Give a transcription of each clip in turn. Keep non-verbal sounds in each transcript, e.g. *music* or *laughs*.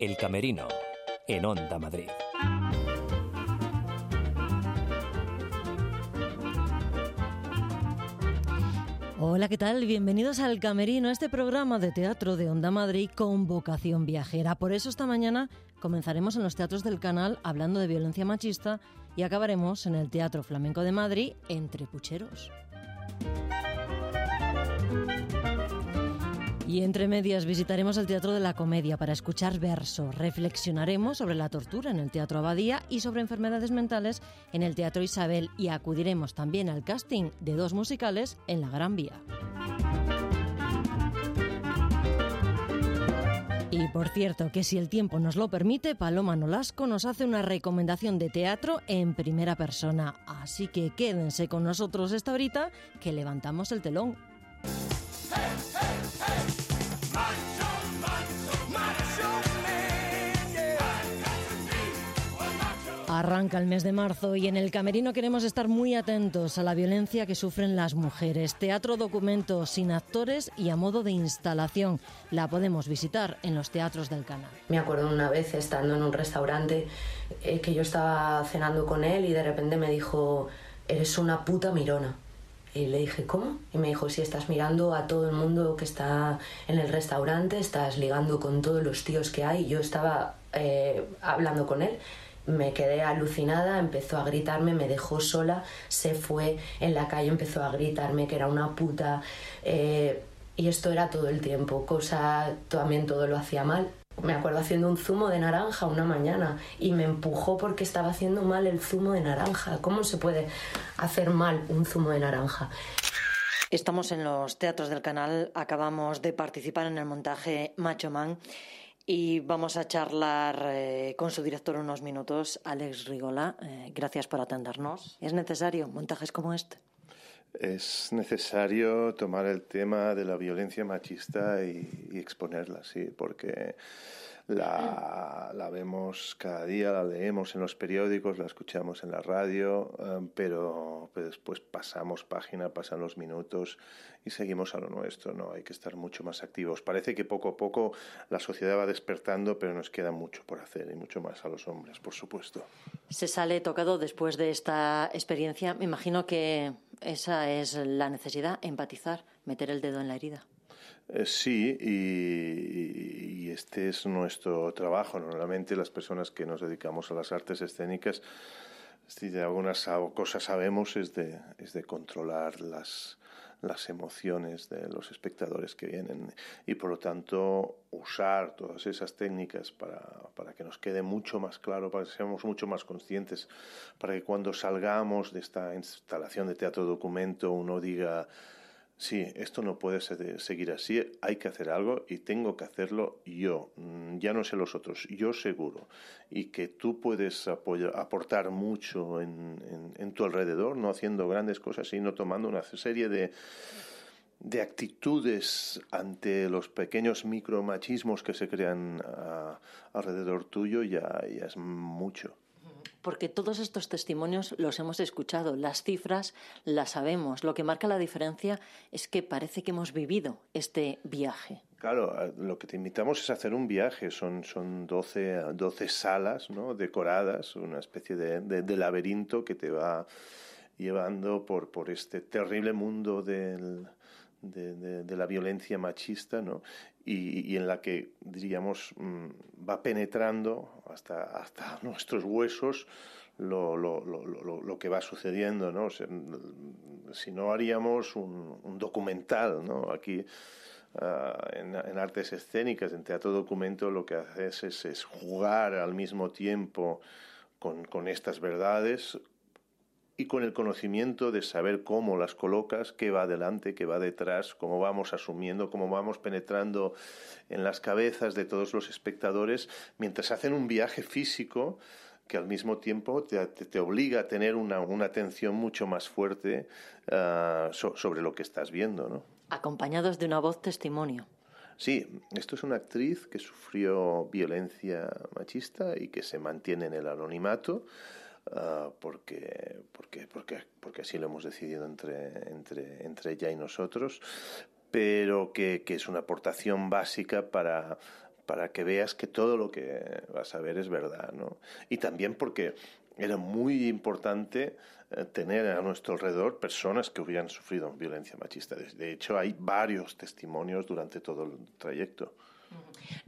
El Camerino, en Onda Madrid. Hola, ¿qué tal? Bienvenidos al Camerino, este programa de teatro de Onda Madrid con vocación viajera. Por eso esta mañana comenzaremos en los teatros del canal hablando de violencia machista y acabaremos en el Teatro Flamenco de Madrid entre pucheros. Y entre medias visitaremos el Teatro de la Comedia para escuchar verso. Reflexionaremos sobre la tortura en el Teatro Abadía y sobre enfermedades mentales en el Teatro Isabel y acudiremos también al casting de dos musicales en la Gran Vía. Y por cierto, que si el tiempo nos lo permite, Paloma Nolasco nos hace una recomendación de teatro en primera persona. Así que quédense con nosotros esta horita que levantamos el telón. Arranca el mes de marzo y en el Camerino queremos estar muy atentos a la violencia que sufren las mujeres. Teatro documento sin actores y a modo de instalación. La podemos visitar en los teatros del canal. Me acuerdo una vez estando en un restaurante eh, que yo estaba cenando con él y de repente me dijo, eres una puta mirona. Y le dije, ¿cómo? Y me dijo, si estás mirando a todo el mundo que está en el restaurante, estás ligando con todos los tíos que hay. Yo estaba eh, hablando con él me quedé alucinada, empezó a gritarme, me dejó sola, se fue en la calle, empezó a gritarme que era una puta. Eh, y esto era todo el tiempo, cosa, también todo lo hacía mal. Me acuerdo haciendo un zumo de naranja una mañana y me empujó porque estaba haciendo mal el zumo de naranja. ¿Cómo se puede hacer mal un zumo de naranja? Estamos en los teatros del canal, acabamos de participar en el montaje Macho Man y vamos a charlar eh, con su director unos minutos, Alex Rigola. Eh, gracias por atendernos. ¿Es necesario montajes como este? Es necesario tomar el tema de la violencia machista y, y exponerla, sí, porque la, la, vemos cada día, la leemos en los periódicos, la escuchamos en la radio, eh, pero después pasamos página, pasan los minutos y seguimos a lo nuestro, ¿no? Hay que estar mucho más activos. Parece que poco a poco la sociedad va despertando, pero nos queda mucho por hacer y mucho más a los hombres, por supuesto. Se sale tocado después de esta experiencia. Me imagino que esa es la necesidad, empatizar, meter el dedo en la herida. Eh, sí, y, y, este es nuestro trabajo. Normalmente las personas que nos dedicamos a las artes escénicas, si de algunas cosas sabemos, es de, es de controlar las, las emociones de los espectadores que vienen y por lo tanto usar todas esas técnicas para, para que nos quede mucho más claro, para que seamos mucho más conscientes, para que cuando salgamos de esta instalación de teatro documento uno diga sí, esto no puede seguir así, hay que hacer algo y tengo que hacerlo yo, mm, ya no sé los otros, yo seguro. Y que tú puedes aportar mucho en, en, tu alrededor, no haciendo grandes cosas, sino tomando una serie de, de actitudes ante los pequeños micromachismos que se crean a, alrededor tuyo, ya, ya es mucho porque todos estos testimonios los hemos escuchado, las cifras las sabemos. Lo que marca la diferencia es que parece que hemos vivido este viaje. Claro, lo que te invitamos es hacer un viaje. Son, son 12, 12 salas ¿no? decoradas, una especie de, de, de laberinto que te va llevando por, por este terrible mundo del, de, la violencia machista, ¿no? Y, en la que, diríamos, mm, va penetrando hasta, hasta *laughs* nuestros huesos lo, lo, lo, lo que va sucediendo, ¿no? Sea, si no haríamos un, documental, ¿no? Aquí uh, en, en, artes escénicas, en teatro documento, lo que haces es, es jugar al mismo tiempo con, con estas verdades y con el conocimiento de saber cómo las colocas, qué va adelante, qué va detrás, cómo vamos asumiendo, cómo vamos penetrando en las cabezas de todos los espectadores, mientras hacen un viaje físico que al mismo tiempo te, obliga a tener una, una, atención mucho más fuerte uh, so, sobre lo que estás viendo. ¿no? Acompañados de una voz testimonio. Sí, esto es una actriz que sufrió violencia machista y que se mantiene en el anonimato. Uh, porque, porque, porque, porque así lo hemos decidido entre, entre, entre ella y nosotros, pero que, que es una aportación básica para, para que veas que todo lo que vas a ver es verdad, ¿no? Y también porque era muy importante eh, tener a nuestro alrededor personas que hubieran sufrido violencia machista. De hecho, hay varios testimonios durante todo el trayecto.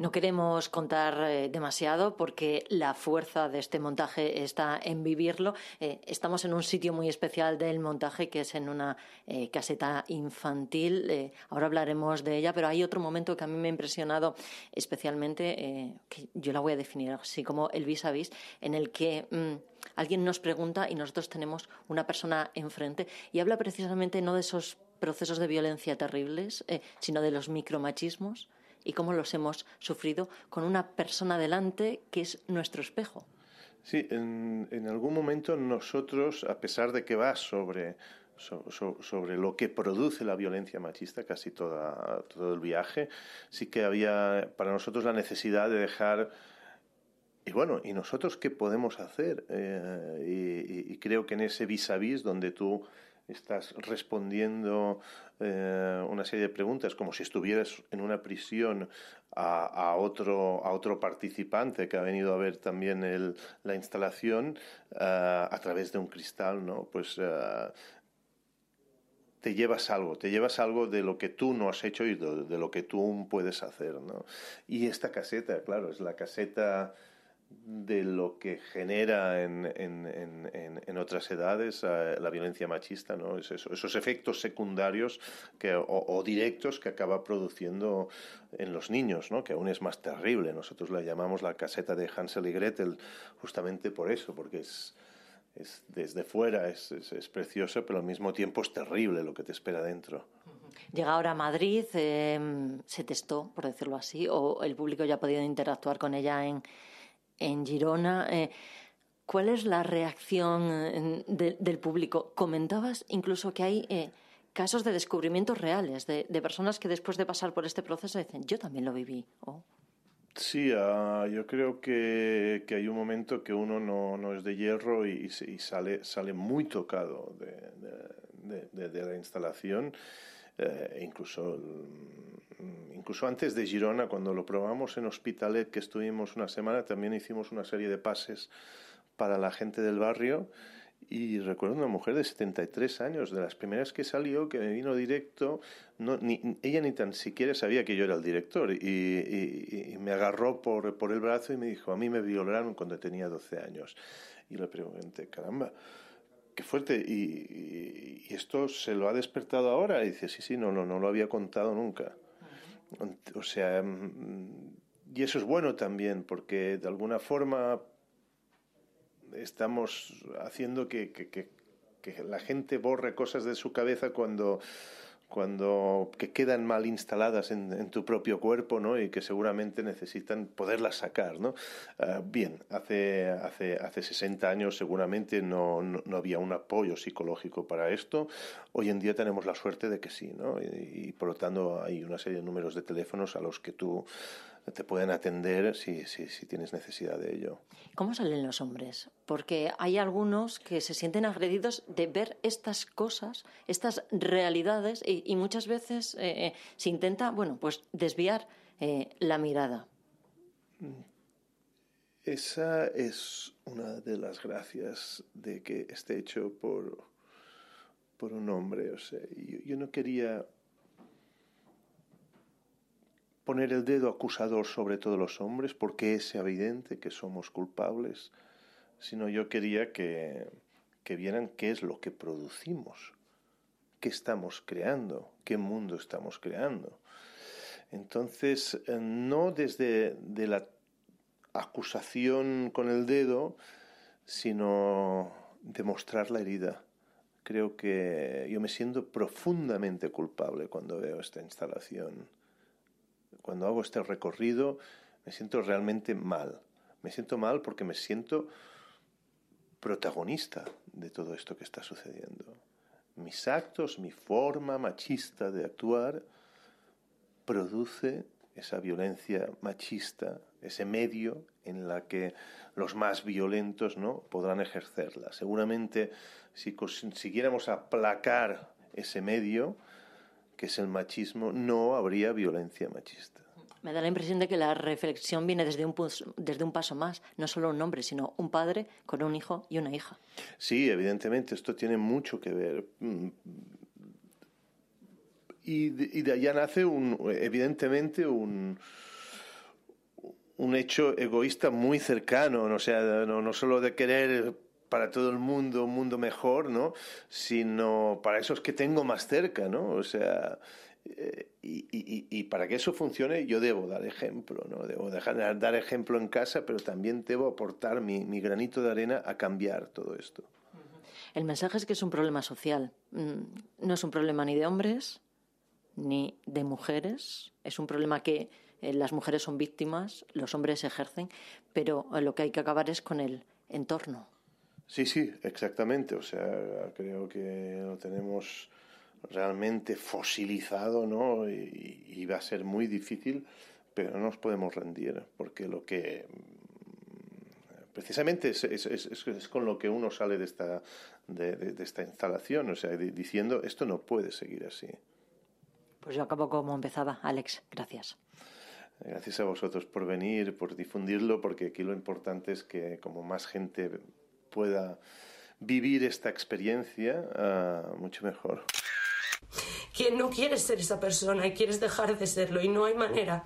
No queremos contar eh, demasiado porque la fuerza de este montaje está en vivirlo. Eh, estamos en un sitio muy especial del montaje que es en una eh, caseta infantil. ahora hablaremos de ella, pero hay otro momento que a mí me ha impresionado especialmente, que yo la voy a definir así como el vis a vis, en el que mm, alguien nos pregunta y nosotros tenemos una persona enfrente y habla precisamente no de esos procesos de violencia terribles, sino de los micromachismos y cómo los hemos sufrido con una persona delante que es nuestro espejo. Sí, en, en algún momento nosotros, a pesar de que va sobre, sobre lo que produce la violencia machista, casi toda, todo el viaje, sí que había para nosotros la necesidad de dejar y bueno, ¿y nosotros qué podemos hacer? Eh, y, creo que en ese vis a vis donde tú estás respondiendo eh, una serie de preguntas como si estuvieras en una prisión a, otro, a otro participante que ha venido a ver también el, la instalación eh, a través de un cristal, ¿no? Pues eh, te llevas algo, te llevas algo de lo que tú no has hecho y de, lo que tú puedes hacer, ¿no? Y esta caseta, claro, es la caseta de lo que genera en, en, en, otras edades eh, la violencia machista, ¿no? Es eso, esos efectos secundarios que, o, directos que acaba produciendo en los niños, ¿no? que aún es más terrible. Nosotros la llamamos la caseta de Hansel y Gretel justamente por eso, porque es, es desde fuera es, es, precioso, pero al mismo tiempo es terrible lo que te espera dentro. Llega ahora a Madrid, eh, se testó, por decirlo así, o el público ya ha podido interactuar con ella en en Girona. Eh, ¿Cuál es la reacción eh, del público? Comentabas incluso que hay eh, casos de descubrimientos reales, de, personas que después de pasar por este proceso dicen, yo también lo viví. Sí, ah, yo creo que, hay un momento que uno no, es de hierro y, sale, sale muy tocado de, la instalación. Incluso Mm, incluso antes de Girona, cuando lo probamos en Hospitalet, que estuvimos una semana, también hicimos una serie de pases para la gente del barrio. Y recuerdo una mujer de 73 años, de las primeras que salió, que me vino directo. No, ni, ella ni tan siquiera sabía que yo era el director. Y, me agarró por, por, el brazo y me dijo: A mí me violaron cuando tenía 12 años. Y le pregunté: Caramba, qué fuerte. Y, y, esto se lo ha despertado ahora. Y dice: Sí, sí, no, no, no lo había contado nunca. O sea, mm, y eso es bueno también, porque de alguna forma estamos haciendo que, que, que, que la gente borre cosas de su cabeza cuando cuando que quedan mal instaladas en, tu propio cuerpo ¿no? y que seguramente necesitan poderlas sacar. ¿no? Ah, bien, hace, hace, hace 60 años seguramente no, no, había un apoyo psicológico para esto. Hoy en día tenemos la suerte de que sí, ¿no? y, y por lo tanto hay una serie de números de teléfonos a los que tú te pueden atender si, si, si, tienes necesidad de ello. ¿Cómo salen los hombres? Porque hay algunos que se sienten agredidos de ver estas cosas, estas realidades, y, muchas veces eh, eh, se intenta, bueno, pues desviar eh, la mirada. Esa es una de las gracias de que esté hecho por, por un hombre. O sea, yo no quería poner el dedo acusador sobre todos los hombres porque es evidente que somos culpables, sino yo quería que, que vieran qué es lo que producimos, qué estamos creando, qué mundo estamos creando. Entonces, eh, no desde de la acusación con el dedo, sino demostrar la herida. Creo que yo me siento profundamente culpable cuando veo esta instalación cuando hago este recorrido me siento realmente mal. Me siento mal porque me siento protagonista de todo esto que está sucediendo. Mis actos, mi forma machista de actuar produce esa violencia machista, ese medio en la que los más violentos no podrán ejercerla. Seguramente si consiguiéramos aplacar ese medio, que es el machismo, no habría violencia machista. Me da la impresión de que la reflexión viene desde un, desde un paso más, no solo un hombre, sino un padre con un hijo y una hija. Sí, evidentemente, esto tiene mucho que ver. Mm. Y de, y de allá nace, un, evidentemente, un, un hecho egoísta muy cercano, o sea, no, no solo de querer para todo el mundo un mundo mejor, ¿no? Sino para esos que tengo más cerca, ¿no? O sea, eh, y, para que eso funcione yo debo dar ejemplo, ¿no? Debo dejar, dar ejemplo en casa, pero también debo aportar mi, granito de arena a cambiar todo esto. El mensaje es que es un problema social. Mm, no es un problema ni de hombres ni de mujeres. Es un problema que eh, las mujeres son víctimas, los hombres ejercen, pero lo que hay que acabar es con el entorno. Sí, sí, exactamente. O sea, creo que lo tenemos realmente fosilizado, ¿no? Y, y, va a ser muy difícil, pero no nos podemos rendir, porque lo que mm, precisamente es, es, es, es con lo que uno sale de esta, de, de, de esta instalación, o sea, de, diciendo esto no puede seguir así. Pues yo acabo como empezaba. Alex, gracias. Gracias a vosotros por venir, por difundirlo, porque aquí lo importante es que como más gente pueda vivir esta experiencia, uh, mucho mejor. Que no quieres ser esa persona y quieres dejar de serlo y no hay manera.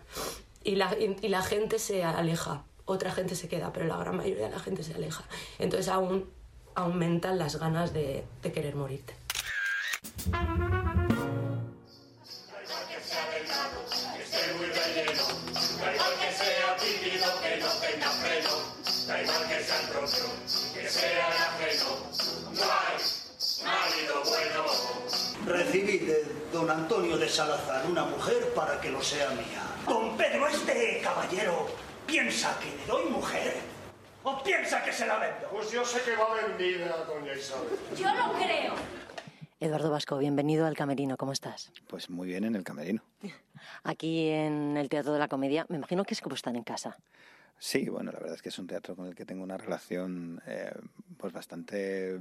Y la, y, y la gente se aleja, otra gente se queda, pero la gran mayoría de la gente se aleja. Entonces aún aumentan las ganas de, de querer morirte. Da igual que sea el propio, que sea el ajeno. No hay marido bueno. Recibí de don Antonio de Salazar una mujer para que lo sea mía. Don Pedro, este caballero, ¿piensa que le doy mujer? ¿O piensa que se la vendo? Pues yo sé que va vendida, doña Isabel. Yo lo creo. Eduardo Vasco, bienvenido al Camerino. ¿Cómo estás? Pues muy bien en el Camerino. Aquí en el Teatro de la Comedia, me imagino que es como están en casa. Sí, bueno, la verdad es que es un teatro con el que tengo una relación eh, pues bastante,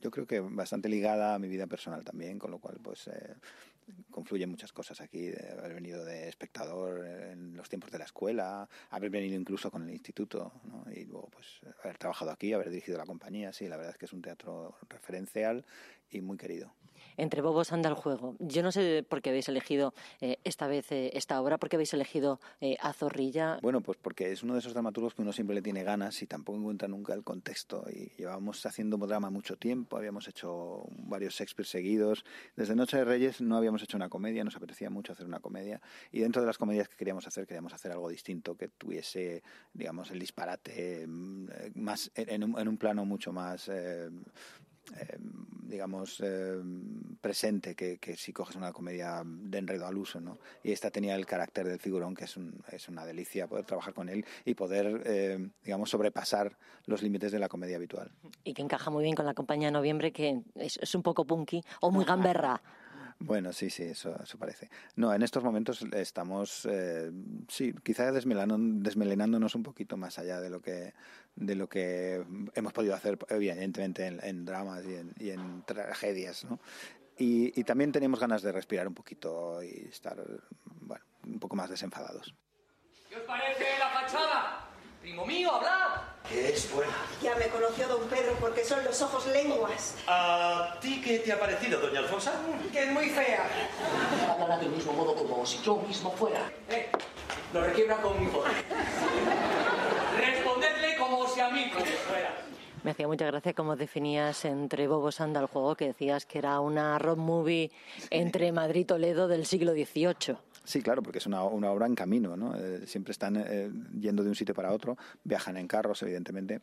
yo creo que bastante ligada a mi vida personal también, con lo cual pues eh, confluyen muchas cosas aquí, de haber venido de espectador en los tiempos de la escuela, haber venido incluso con el instituto, y luego pues haber trabajado aquí, haber dirigido la compañía, sí, la verdad es que es un teatro referencial y muy querido entre bobos anda el juego. Yo no sé por qué habéis elegido eh, esta vez eh, esta obra, por qué habéis elegido eh, a Zorrilla. Bueno, pues porque es uno de esos dramaturgos que uno siempre le tiene ganas y tampoco encuentra nunca el contexto. Y llevábamos haciendo drama mucho tiempo, habíamos hecho varios Shakespeare seguidos. Desde Noche de Reyes no habíamos hecho una comedia, nos apetecía mucho hacer una comedia. Y dentro de las comedias que queríamos hacer, queríamos hacer algo distinto, que tuviese, digamos, el disparate más en un, en un plano mucho más eh, eh, digamos, eh, presente que, que, si coges una comedia de enredo al uso, ¿no? Y esta tenía el carácter del figurón, que es, un, es una delicia poder trabajar con él y poder, eh, digamos, sobrepasar los límites de la comedia habitual. Y que encaja muy bien con la compañía de noviembre, que es, es un poco punky o muy gamberra. *laughs* Bueno, sí, sí, eso, eso parece. No, en estos momentos estamos, eh, sí, quizá desmelenándonos un poquito más allá de lo que de lo que hemos podido hacer, evidentemente, en, dramas y en, y en, tragedias, ¿no? Y, también tenemos ganas de respirar un poquito y estar, bueno, un poco más desenfadados. ¿Qué os parece la fachada? Primo mío, hablad. Que es buena. Ya me conoció don Pedro porque son los ojos lenguas. ¿A ti qué te ha parecido, doña Alfonsa? Que es muy fea. Hablará del mismo modo como si yo mismo fuera. Eh, lo requiebra con mi poder. Respondedle como si a mí fuera. Me hacía mucha gracia cómo definías entre Bobos anda el juego, que decías que era una road movie entre Madrid y Toledo del siglo XVIII. Sí, claro, porque es una, una obra en camino, ¿no? Eh, siempre están eh, yendo de un sitio para otro, viajan en carros, evidentemente,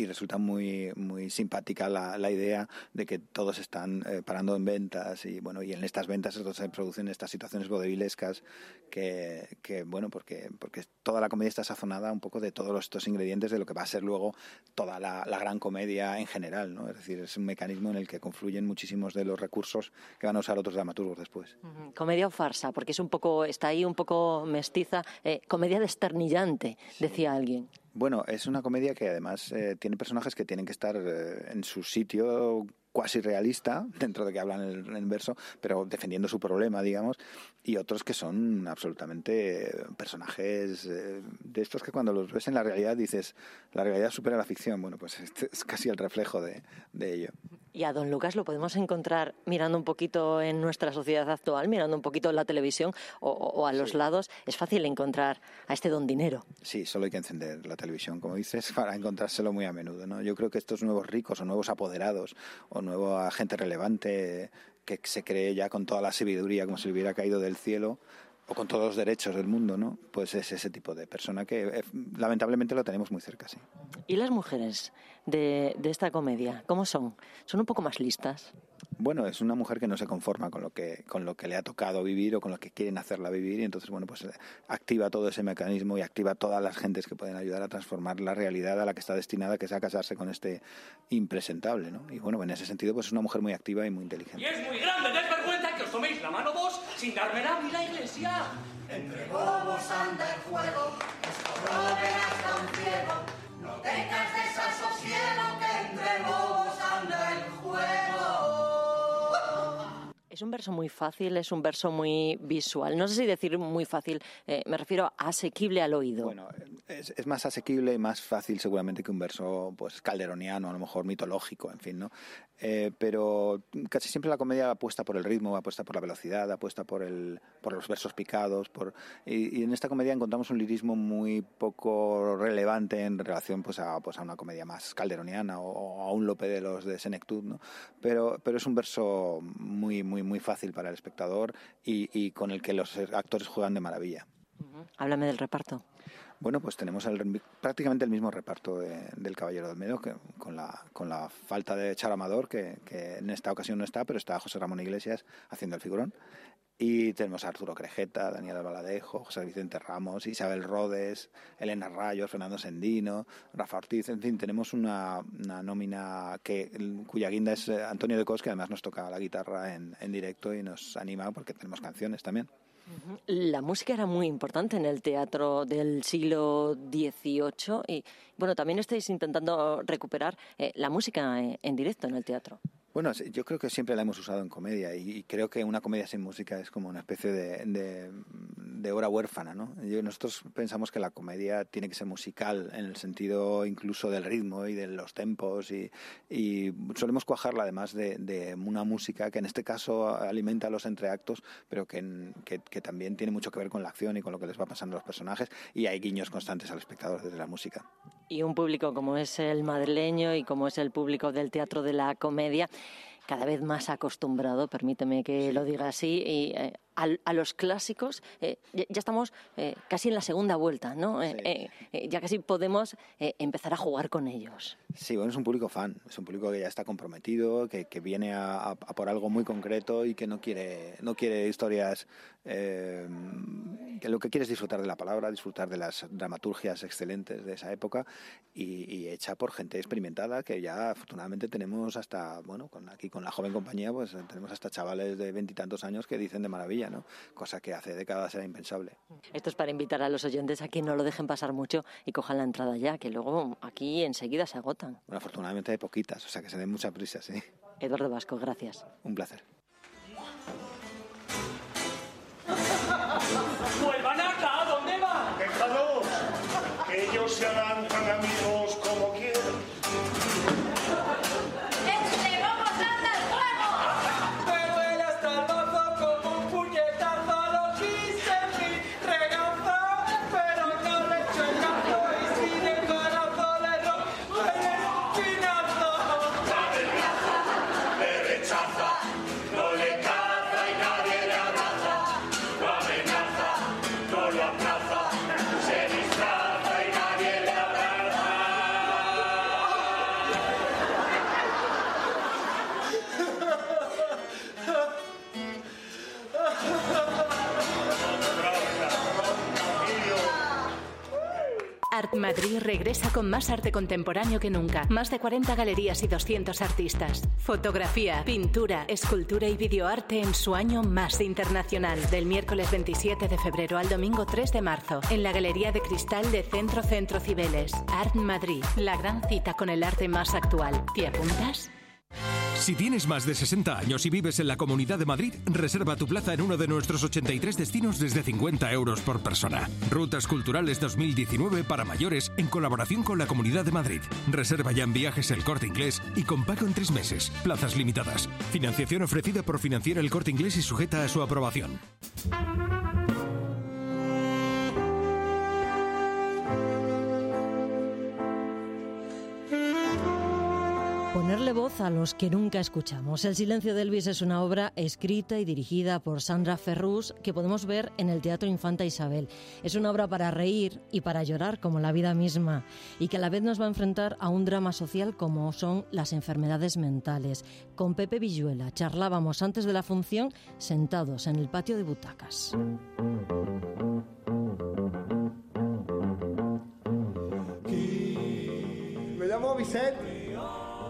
y resulta muy muy simpática la, la idea de que todos están eh, parando en ventas y bueno y en estas ventas es donde se producen estas situaciones vodevilescas que, que bueno porque porque toda la comedia está sazonada un poco de todos estos ingredientes de lo que va a ser luego toda la, la, gran comedia en general no es decir es un mecanismo en el que confluyen muchísimos de los recursos que van a usar otros dramaturgos después. Comedia o farsa porque es un poco está ahí un poco mestiza. Eh, comedia desternillante sí. decía alguien bueno, es una comedia que además eh, tiene personajes que tienen que estar eh, en su sitio cuasi realista, *laughs* dentro de que hablan en, en verso, pero defendiendo su problema, digamos, y otros que son absolutamente personajes eh, de estos que cuando los ves en la realidad dices, la realidad supera la ficción. Bueno, pues este es casi el reflejo de, de ello. Y a don Lucas lo podemos encontrar mirando un poquito en nuestra sociedad actual, mirando un poquito en la televisión o, o a los lados. Es fácil encontrar a este don dinero. Sí, solo hay que encender la televisión, como dices, *laughs* para encontrárselo muy a menudo. ¿no? Yo creo que estos nuevos ricos o nuevos apoderados o nueva gente relevante que se cree ya con toda la sabiduría como si le hubiera caído del cielo o con todos los derechos del mundo, ¿no? Pues es ese tipo de persona que eh, lamentablemente lo tenemos muy cerca, sí. ¿Y las mujeres de, de esta comedia, cómo son? ¿Son un poco más listas? Bueno, es una mujer que no se conforma con lo que con lo que le ha tocado vivir o con lo que quieren hacerla vivir y entonces bueno pues eh, activa todo ese mecanismo y activa todas las gentes que pueden ayudar a transformar la realidad a la que está destinada que es a casarse con este impresentable, ¿no? Y bueno en ese sentido pues es una mujer muy activa y muy inteligente. Y es muy grande desvergüenza toméis la mano vos sin darme la ni la iglesia. Entre bobos anda el juego, esto no verás tan ciego. No tengas desasosiego que entre bobos Es un verso muy fácil, es un verso muy visual. No sé si decir muy fácil, eh, me refiero a asequible al oído. Bueno, es, es, más asequible y más fácil seguramente que un verso pues calderoniano, a lo mejor mitológico, en fin, ¿no? Eh, pero casi siempre la comedia apuesta por el ritmo, apuesta por la velocidad, apuesta por, el, por los versos picados. Por, y, y, en esta comedia encontramos un lirismo muy poco relevante en relación pues, a, pues, a una comedia más calderoniana o, o a un Lope de los de Senectud. ¿no? Pero, pero es un verso muy, muy, muy fácil para el espectador y, y con el que los actores juegan de maravilla. Háblame del reparto. Bueno, pues tenemos el, prácticamente el mismo reparto de, del Caballero de Olmedo, que, con, la, con la falta de Charo Amador, que, que, en esta ocasión no está, pero está José Ramón Iglesias haciendo el figurón. Y tenemos a Arturo Crejeta, Daniel Albaladejo, José Vicente Ramos, Isabel Rodes, Elena Rayos, Fernando Sendino, Rafa Ortiz, en fin, tenemos una, una nómina que, cuya guinda es eh, Antonio de Cos, que además nos toca la guitarra en, en directo y nos anima porque tenemos canciones también. La música era muy importante en el teatro del siglo XVIII y, bueno, también estáis intentando recuperar eh, la música en, en directo en el teatro. Bueno, yo creo que siempre la hemos usado en comedia y creo que una comedia sin música es como una especie de, de, de obra huérfana, ¿no? Nosotros pensamos que la comedia tiene que ser musical en el sentido incluso del ritmo y de los tempos y, y solemos cuajarla además de, de, una música que en este caso alimenta los entreactos, pero que, que, que también tiene mucho que ver con la acción y con lo que les va pasando a los personajes y hay guiños constantes al espectador desde la música. Y un público como es el madrileño y como es el público del teatro de la comedia, cada vez más acostumbrado, permíteme que lo diga así, y, eh, a, a, los clásicos. Eh, ya, estamos eh, casi en la segunda vuelta, ¿no? Sí. Eh, ya casi podemos eh, empezar a jugar con ellos. Sí, bueno, es un público fan, es un público que ya está comprometido, que, que viene a, a, por algo muy concreto y que no quiere, no quiere historias, eh, que lo que quiere es disfrutar de la palabra, disfrutar de las dramaturgias excelentes de esa época y, y hecha por gente experimentada que ya afortunadamente tenemos hasta, bueno, con, aquí con la joven compañía, pues tenemos hasta chavales de veintitantos años que dicen de maravilla, ¿no? Cosa que hace décadas era impensable. Esto es para invitar a los oyentes a que no lo dejen pasar mucho y cojan la entrada ya, que luego aquí enseguida se agotan. Bueno, afortunadamente hay poquitas, o sea que se den mucha prisa, sí. Eduardo Vasco, gracias. Un placer. Madrid regresa con más arte contemporáneo que nunca. Más de 40 galerías y 200 artistas. Fotografía, pintura, escultura y videoarte en su año más internacional. Del miércoles 27 de febrero al domingo 3 de marzo. En la Galería de Cristal de Centro Centro Cibeles. Art Madrid. La gran cita con el arte más actual. ¿Te apuntas? Si tienes más de 60 años y vives en la Comunidad de Madrid, reserva tu plaza en uno de nuestros 83 destinos desde 50 euros por persona. Rutas Culturales 2019 para mayores en colaboración con la Comunidad de Madrid. Reserva ya en viajes el corte inglés y con pago en tres meses. Plazas limitadas. Financiación ofrecida por Financiera el corte inglés y sujeta a su aprobación. A los que nunca escuchamos. El silencio de Elvis es una obra escrita y dirigida por Sandra Ferrus que podemos ver en el Teatro Infanta Isabel. Es una obra para reír y para llorar como la vida misma y que a la vez nos va a enfrentar a un drama social como son las enfermedades mentales. Con Pepe Villuela charlábamos antes de la función sentados en el patio de butacas. Me llamo Vicente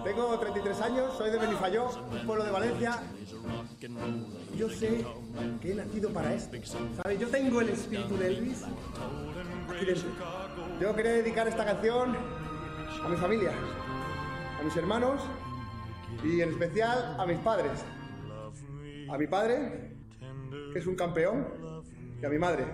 tengo 33 años, soy de Benifayó, un pueblo de Valencia. Yo sé que he nacido para esto. ¿Sabes? Yo tengo el espíritu de Elvis. Yo quería dedicar esta canción a mi familia, a mis hermanos y en especial a mis padres. A mi padre, que es un campeón, y a mi madre,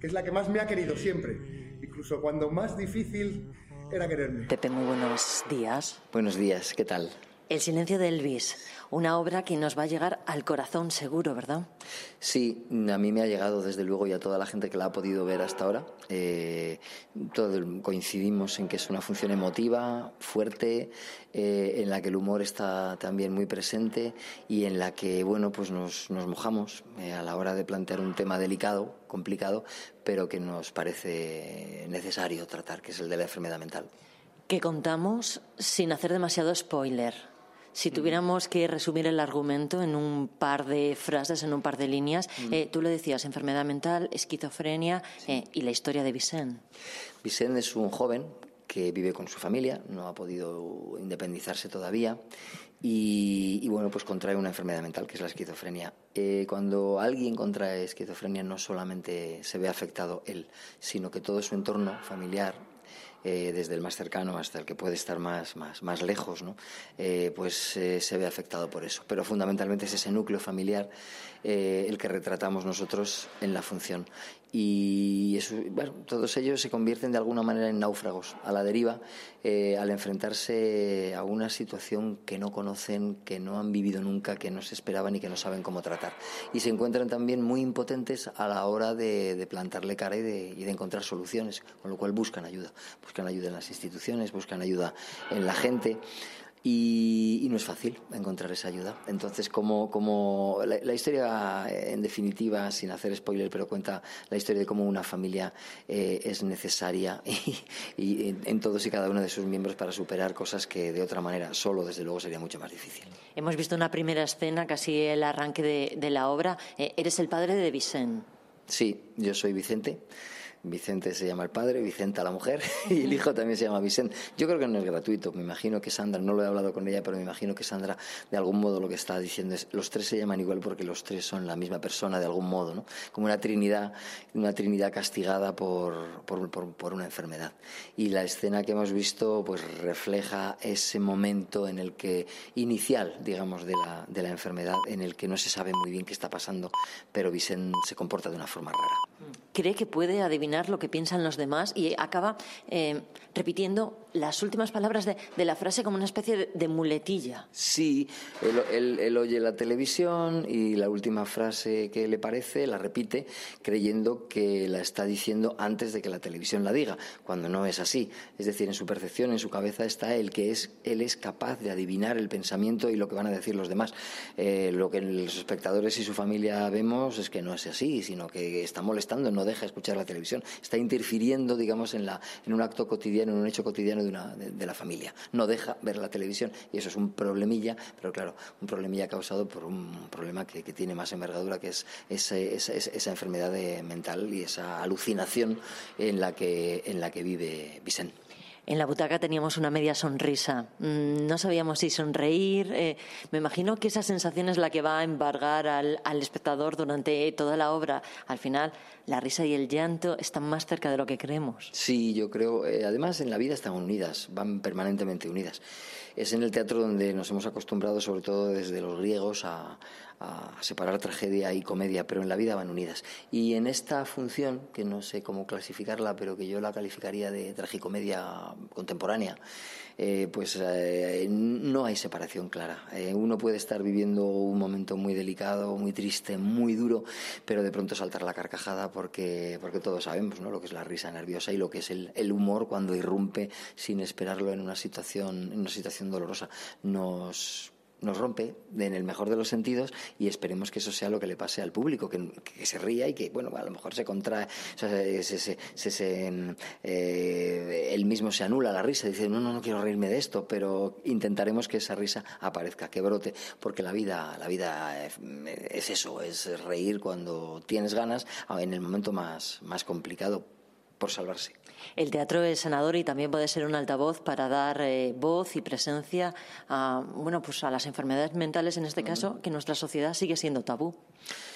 que es la que más me ha querido siempre, incluso cuando más difícil era quererme. Pepe, muy buenos días. Buenos días, ¿qué tal? El silencio de Elvis, una obra que nos va a llegar al corazón seguro, ¿verdad? Sí, a mí me ha llegado desde luego y a toda la gente que la ha podido ver hasta ahora. Eh, coincidimos en que es una función emotiva, fuerte, eh, en la que el humor está también muy presente y en la que, bueno, pues nos, mojamos eh, a la hora de plantear un tema delicado, complicado, pero que nos parece necesario tratar, que es el de la enfermedad mental. Que contamos sin hacer demasiado spoiler si tuviéramos que resumir el argumento en un par de frases, en un par de líneas, eh, tú le decías enfermedad mental, esquizofrenia eh, y la historia de Vicente. Vicente es un joven que vive con su familia, no ha podido independizarse todavía y, bueno, pues contrae una enfermedad mental que es la esquizofrenia. Eh, cuando alguien contrae esquizofrenia no solamente se ve afectado él, sino que todo su entorno familiar, eh, desde el más cercano hasta el que puede estar más, más, más lejos, ¿no? Eh, pues eh, se ve afectado por eso. Pero fundamentalmente es ese núcleo familiar el que retratamos nosotros en la función y todos ellos se convierten de alguna manera en náufragos a la deriva eh, al enfrentarse a una situación que no conocen, que no han vivido nunca, que no se esperaban y que no saben cómo tratar. Y se encuentran también muy impotentes a la hora de, plantarle cara y de, encontrar soluciones, con lo cual buscan ayuda. Buscan ayuda en las instituciones, buscan ayuda en la gente. Y, no es fácil encontrar esa ayuda. Entonces, como, como la, historia, en definitiva, sin hacer spoiler, pero cuenta la historia de cómo una familia eh, es necesaria *laughs* y, en, todos y cada uno de sus miembros para superar cosas que de otra manera solo, desde luego, sería mucho más difícil. Hemos visto una primera escena, casi el arranque de, de la obra. Eh, eres el padre de Vicente. Sí, yo soy Vicente. Vicente se llama el padre, Vicenta la mujer *laughs* y el hijo también se llama Vicente. Yo creo que no es gratuito, me imagino que Sandra, no lo he hablado con ella, pero me imagino que Sandra de algún modo lo que está diciendo es, los tres se llaman igual porque los tres son la misma persona de algún modo, ¿no? Como una trinidad, una trinidad castigada por, por, por, una enfermedad. Y la escena que hemos visto pues refleja ese momento en el que, inicial, digamos, de la, de la enfermedad, en el que no se sabe muy bien qué está pasando, pero Vicente se comporta de una forma rara. ¿Cree que puede adivinar lo que piensan los demás y acaba eh, repitiendo las últimas palabras de, la frase como una especie de, muletilla. Sí, él, oye la televisión y la última frase que le parece la repite creyendo que la está diciendo antes de que la televisión la diga, cuando no es así. Es decir, en su percepción, en su cabeza está el que es, él es capaz de adivinar el pensamiento y lo que van a decir los demás. Eh, lo que los espectadores y su familia vemos es que no es así, sino que está molestando, no deja escuchar la televisión, está interfiriendo, digamos, en, la, en un acto cotidiano, en un hecho cotidiano de, una, de, la familia. No deja ver la televisión y eso es un problemilla, pero claro, un problemilla causado por un problema que, tiene más envergadura, que es esa, enfermedad mental y esa alucinación en la que, en la que vive Vicente. En la butaca teníamos una media sonrisa. Mm, no sabíamos si sonreír. Eh, me imagino que esa sensación es la que va a embargar al, espectador durante toda la obra. Al final, la risa y el llanto están más cerca de lo que creemos. Sí, yo creo. Eh, además, en la vida están unidas, van permanentemente unidas. Es en el teatro donde nos hemos acostumbrado, sobre todo desde los griegos, a, a separar tragedia y comedia, pero en la vida van unidas. Y en esta función, que no sé cómo clasificarla, pero que yo la calificaría de tragicomedia contemporánea, eh, pues eh, no hay separación clara. Eh, uno puede estar viviendo un momento muy delicado, muy triste, muy duro, pero de pronto saltar la carcajada porque, porque todos sabemos ¿no? lo que es la risa nerviosa y lo que es el, el humor cuando irrumpe sin esperarlo en una situación, en una situación dolorosa. Nos nos rompe en el mejor de los sentidos y esperemos que eso sea lo que le pase al público, que, se ría y que, bueno, a lo mejor se contrae, eh, él mismo se anula la risa, dice, no, no, no quiero reírme de esto, pero intentaremos que esa risa aparezca, que brote, porque la vida, la vida es eso, es reír cuando tienes ganas en el momento más, más complicado por salvarse. El teatro es sanador y también puede ser un altavoz para dar eh, voz y presencia a, bueno, pues a las enfermedades mentales, en este caso, que nuestra sociedad sigue siendo tabú.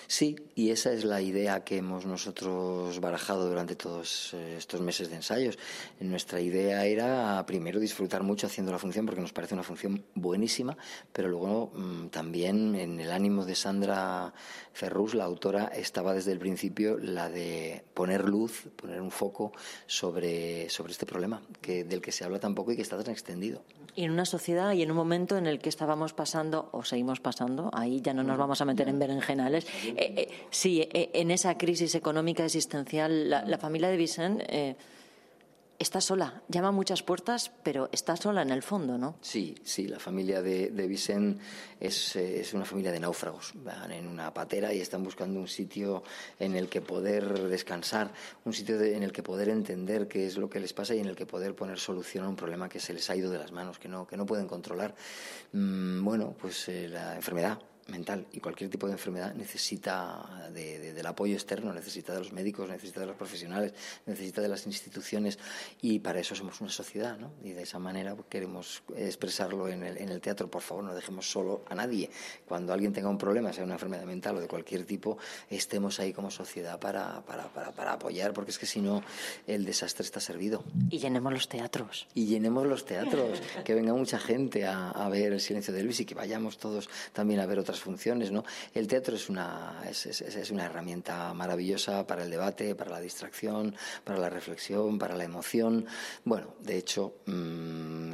Sí, y esa es la idea que hemos nosotros barajado durante todos eh, estos meses de ensayos. Nuestra idea era primero disfrutar mucho haciendo la función porque nos parece una función buenísima, pero luego mm, también en el ánimo de Sandra Ferrus, la autora, estaba desde el principio la de poner luz, poner un foco sobre, sobre este problema que, del que se habla tan poco y que está tan extendido. Y en una sociedad y en un momento en el que estábamos pasando, o seguimos pasando, ahí ya no nos vamos a meter en berenjenales, eh, eh, sí, eh, en esa crisis económica existencial, la, familia de Vicente está sola, llama muchas puertas, pero está sola en el fondo, ¿no? Sí, sí, la familia de, de es, una familia de náufragos. Van en una patera y están buscando un sitio en el que poder descansar, un sitio en el que poder entender qué es lo que les pasa y en el que poder poner solución a un problema que se les ha ido de las manos, que no, que no pueden controlar. Mm, bueno, pues la enfermedad mental y cualquier tipo de enfermedad necesita del apoyo externo, necesita de los médicos, necesita de los profesionales, necesita de las instituciones y para eso somos una sociedad ¿no? y de esa manera queremos expresarlo en el, en el teatro. Por favor, no dejemos solo a nadie. Cuando alguien tenga un problema, sea una enfermedad mental o de cualquier tipo, estemos ahí como sociedad para, para, para, para apoyar porque es que si no el desastre está servido. Y llenemos los teatros. Y llenemos los teatros, que venga mucha gente a, a ver el silencio de Elvis y que vayamos todos también a ver otras funciones, ¿no? El teatro es una, es, una herramienta maravillosa para el debate, para la distracción, para la reflexión, para la emoción. Bueno, de hecho, mm,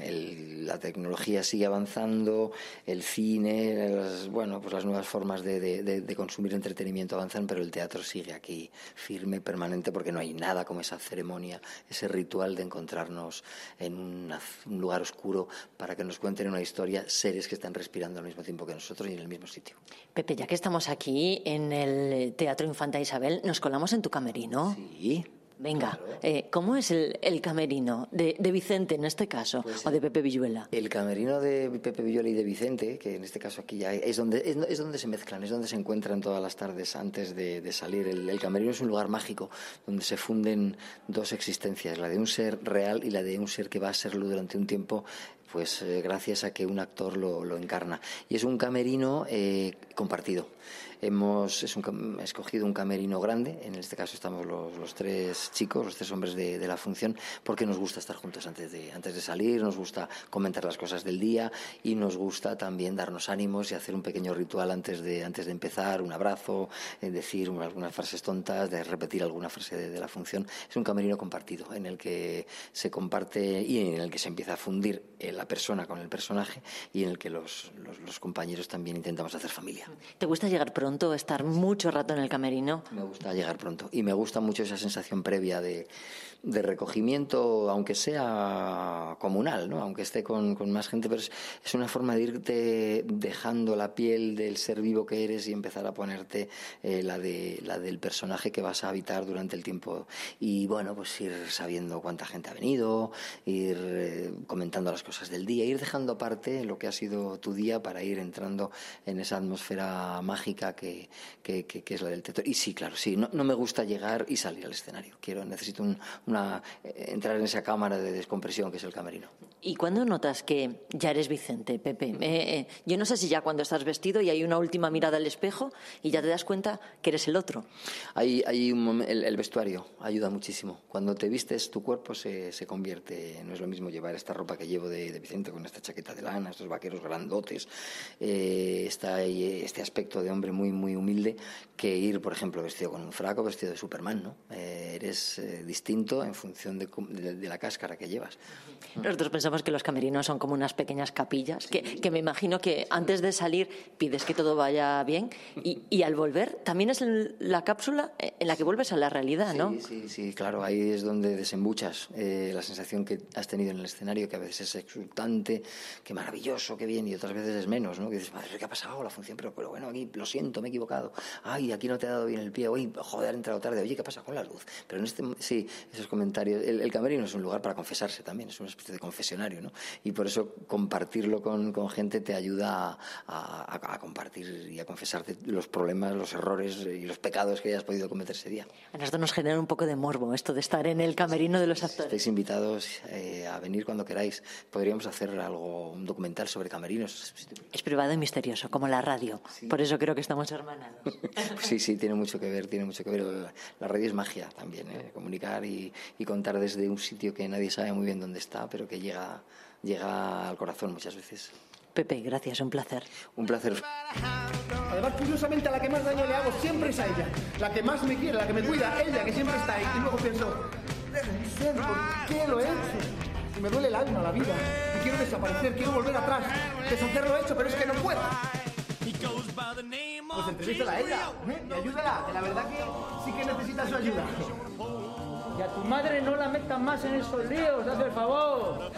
la tecnología sigue avanzando, el cine, las, bueno, pues las nuevas formas de, de, consumir entretenimiento avanzan, pero el teatro sigue aquí firme, permanente, porque no hay nada como esa ceremonia, ese ritual de encontrarnos en un lugar oscuro para que nos cuenten una historia seres que están respirando al mismo tiempo que nosotros y en el mismo sitio. Pepe, ya que estamos aquí en el Teatro Infanta Isabel, ¿nos colamos en tu camerino? Sí. Venga, eh, ¿cómo es el, camerino de, Vicente en este caso pues o de Pepe Villuela? El camerino de Pepe Villuela y de Vicente, que en este caso aquí ya es donde, es, donde se mezclan, es donde se encuentran todas las tardes antes de, salir. El, camerino es un lugar mágico donde se funden dos existencias, la de un ser real y la de un ser que va a serlo durante un tiempo pues eh, gracias a que un actor lo, lo, encarna. Y es un camerino eh, compartido. Hemos escogido un camerino grande, en este caso estamos los, tres chicos, los tres hombres de, la función, porque nos gusta estar juntos antes de, antes de salir, nos gusta comentar las cosas del día y nos gusta también darnos ánimos y hacer un pequeño ritual antes de, antes de empezar, un abrazo, eh, decir algunas frases tontas, de repetir alguna frase de, la función. Es un camerino compartido en el que se comparte y en el que se empieza a fundir el la persona con el personaje y en el que los, los, compañeros también intentamos hacer familia. ¿Te gusta llegar pronto, estar mucho rato en el camerino? Me gusta llegar pronto y me gusta mucho esa sensación previa de, de recogimiento, aunque sea comunal, ¿no? aunque esté con, con más gente, pero es, es, una forma de irte dejando la piel del ser vivo que eres y empezar a ponerte eh, la, de, la del personaje que vas a habitar durante el tiempo. Y bueno, pues ir sabiendo cuánta gente ha venido, ir eh, comentando las cosas del día, ir dejando aparte lo que ha sido tu día para ir entrando en esa atmósfera mágica que, que, que- que es la del teatro. Y sí, claro, sí, no, no me gusta llegar y salir al escenario. Quiero, necesito un- una, eh, entrar en esa cámara de descompresión que es el camerino. ¿Y cuándo notas que ya eres Vicente, Pepe? Eh, eh, yo no sé si ya cuando estás vestido y hay una última mirada al espejo y ya te das cuenta que eres el otro. Hay, hay un el, el vestuario ayuda muchísimo. Cuando te vistes, tu cuerpo se, se convierte. No es lo mismo llevar esta ropa que llevo de, de Vicente con esta chaqueta de lana, estos vaqueros grandotes, eh, ahí este aspecto de hombre muy, muy humilde, que ir, por ejemplo, vestido con un fraco, vestido de Superman, ¿no? Eres eh, en función de, de- de la cáscara que llevas. Nosotros pensamos que los camerinos son como unas pequeñas capillas, que, que me imagino que antes de salir pides que todo vaya bien y, y al volver también es la cápsula en la que vuelves a la realidad, ¿no? Sí, sí, sí, claro, ahí es donde desembuchas eh, la sensación que has tenido en el escenario, que a veces es exultante, que maravilloso, que bien, y otras veces es menos, ¿no? Que dices, madre, ¿qué ha pasado? La función, pero, pero bueno, aquí lo siento, me he equivocado. Ay, aquí no te ha dado bien el pie, uy, joder, he entrado tarde, oye, ¿qué pasa con la luz? Pero en este, sí, esos comentarios, el, el camerino es un lugar para confesarse también, es una especie de confesionario, ¿no? Y por eso compartirlo con, con gente te ayuda a, a- a compartir y a confesarte los problemas, los errores y los pecados que hayas podido cometer ese día. A nosotros nos genera un poco de morbo esto de estar en el camerino de los actores. Estáis invitados eh, a venir cuando queráis. Podríamos hacer algo, un documental sobre camerinos. Es privado y misterioso, como la radio. Por eso creo que estamos hermanados. *laughs* Sí, sí, tiene mucho que ver, tiene mucho que ver. La, la radio es magia también, ¿eh? comunicar y, y contar desde un sitio que nadie sabe muy bien dónde está, pero que llega, llega al corazón muchas veces. Pepe, gracias, un placer. Un placer. Además, curiosamente, a la que más daño le hago siempre es a ella. La que más me quiere, la que me cuida, ella, que siempre está ahí. Y luego pienso, ser, ¿por qué lo he hecho? Y me duele el alma, la vida. Y quiero desaparecer, quiero volver atrás, deshacer lo hecho, pero es que no puedo. Pues entrevístala a ella, ¿eh? y ayúdala, que la verdad que sí que necesita su ayuda. Y a tu madre no la metas más en esos líos, haz el favor.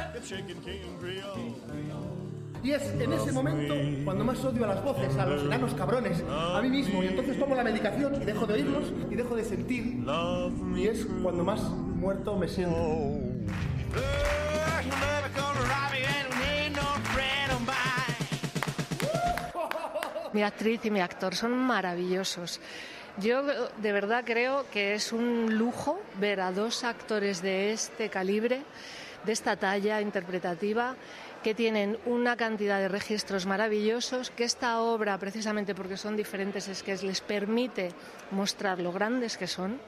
Y es en ese momento cuando más odio a las voces, a los enanos cabrones, a mí mismo. Y entonces tomo la medicación y dejo de oírlos y dejo de sentir. Y es cuando más muerto me siento. Mi actriz y mi actor son maravillosos. Yo de verdad creo que es un lujo ver a dos actores de este calibre, de esta talla interpretativa, que tienen una cantidad de registros maravillosos, que esta obra, precisamente porque son diferentes, es que les permite mostrar lo grandes que son.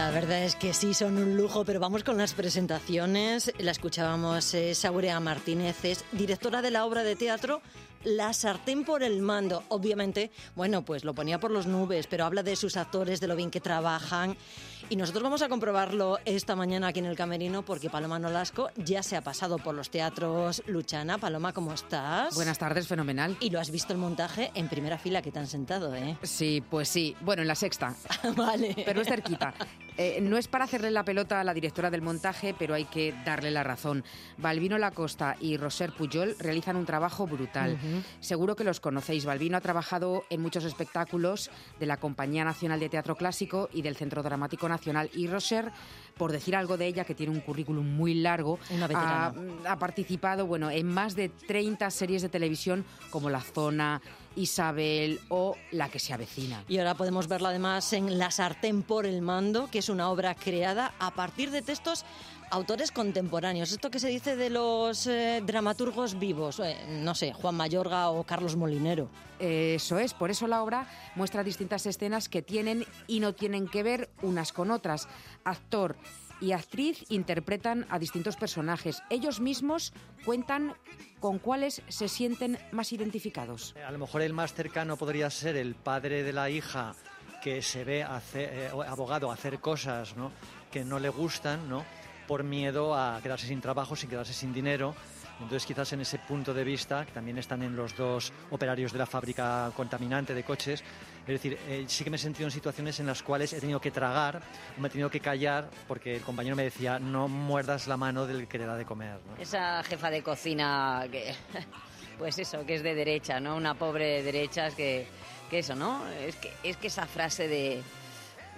La verdad es que sí, son un lujo, pero vamos con las presentaciones. La escuchábamos eh, Saurea Martínez, es directora de la obra de teatro La sartén por el mando. Obviamente, bueno, pues lo ponía por los nubes, pero habla de sus actores, de lo bien que trabajan. Y nosotros vamos a comprobarlo esta mañana aquí en el Camerino porque Paloma Nolasco ya se ha pasado por los teatros Luchana. Paloma, ¿cómo estás? Buenas tardes, fenomenal. Y lo has visto el montaje en primera fila que te han sentado, ¿eh? Sí, pues sí. Bueno, en la sexta. *laughs* vale. Pero es cerquita. Eh, no es para hacerle la pelota a la directora del montaje, pero hay que darle la razón. Balbino Lacosta y Roser Pujol realizan un trabajo brutal. Seguro que los conocéis. Balbino ha trabajado en muchos espectáculos de la Compañía Nacional de Teatro Clásico y del Centro Dramático Nacional. Y Roser, por decir algo de ella, que tiene un currículum muy largo, Una ha, ha participado bueno, en más de 30 series de televisión como La Zona, Isabel o La que se avecina. Y ahora podemos verla además en La sartén por el mando, que es una obra creada a partir de textos autores contemporáneos. Esto que se dice de los eh, dramaturgos vivos, eh, no sé, Juan Mayorga o Carlos Molinero. Eso es, por eso la obra muestra distintas escenas que tienen y no tienen que ver unas con otras. Actor y actriz interpretan a distintos personajes. Ellos mismos cuentan con cuáles se sienten más identificados. A lo mejor el más cercano podría ser el padre de la hija que se ve hacer- eh, abogado hacer cosas ¿no? que no le gustan, ¿no? Por miedo a quedarse sin trabajo, sin quedarse sin dinero. Entonces quizás en ese punto de vista, que también están en los dos operarios de la fábrica contaminante de coches, es decir, eh, sí que me he sentido en situaciones en las cuales he tenido que tragar, o me he tenido que callar, porque el compañero me decía, no muerdas la mano del que le da de comer. ¿no? Esa jefa de cocina que, *laughs* pues eso, que es de derecha, ¿no? Una pobre de derechas que, que eso, ¿no? Es que, es que esa frase de...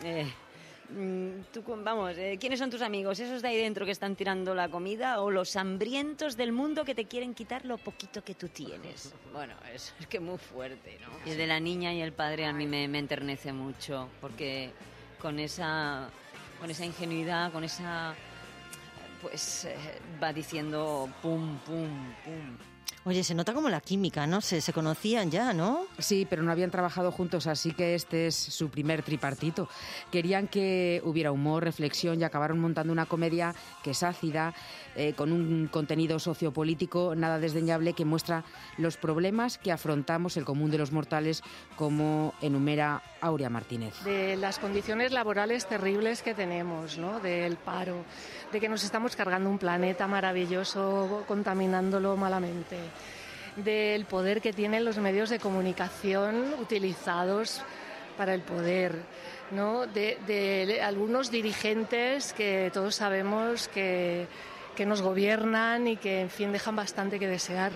eh, tú, vamos, eh, ¿quiénes son tus amigos? ¿Esos de ahí dentro que están tirando la comida o los hambrientos del mundo que te quieren quitar lo poquito que tú tienes? *laughs* Bueno, es, es que muy fuerte, ¿no? Y el de la niña y el padre a mí me, me enternece mucho porque con esa, con esa ingenuidad, con esa... Pues eh, va diciendo pum, pum, pum. Oye, se nota como la química, ¿no? Se, se conocían ya, ¿no? Sí, pero no habían trabajado juntos, así que este es su primer tripartito. Querían que hubiera humor, reflexión y acabaron montando una comedia que es ácida, eh, con un contenido sociopolítico nada desdeñable que muestra los problemas que afrontamos el común de los mortales, como enumera Aurea Martínez. de las condiciones laborales terribles que tenemos, ¿no? del paro, de que nos estamos cargando un planeta maravilloso, contaminándolo malamente, del poder que tienen los medios de comunicación utilizados para el poder, ¿no? de, de algunos dirigentes que todos sabemos que, que nos gobiernan y que, en fin, dejan bastante que desear.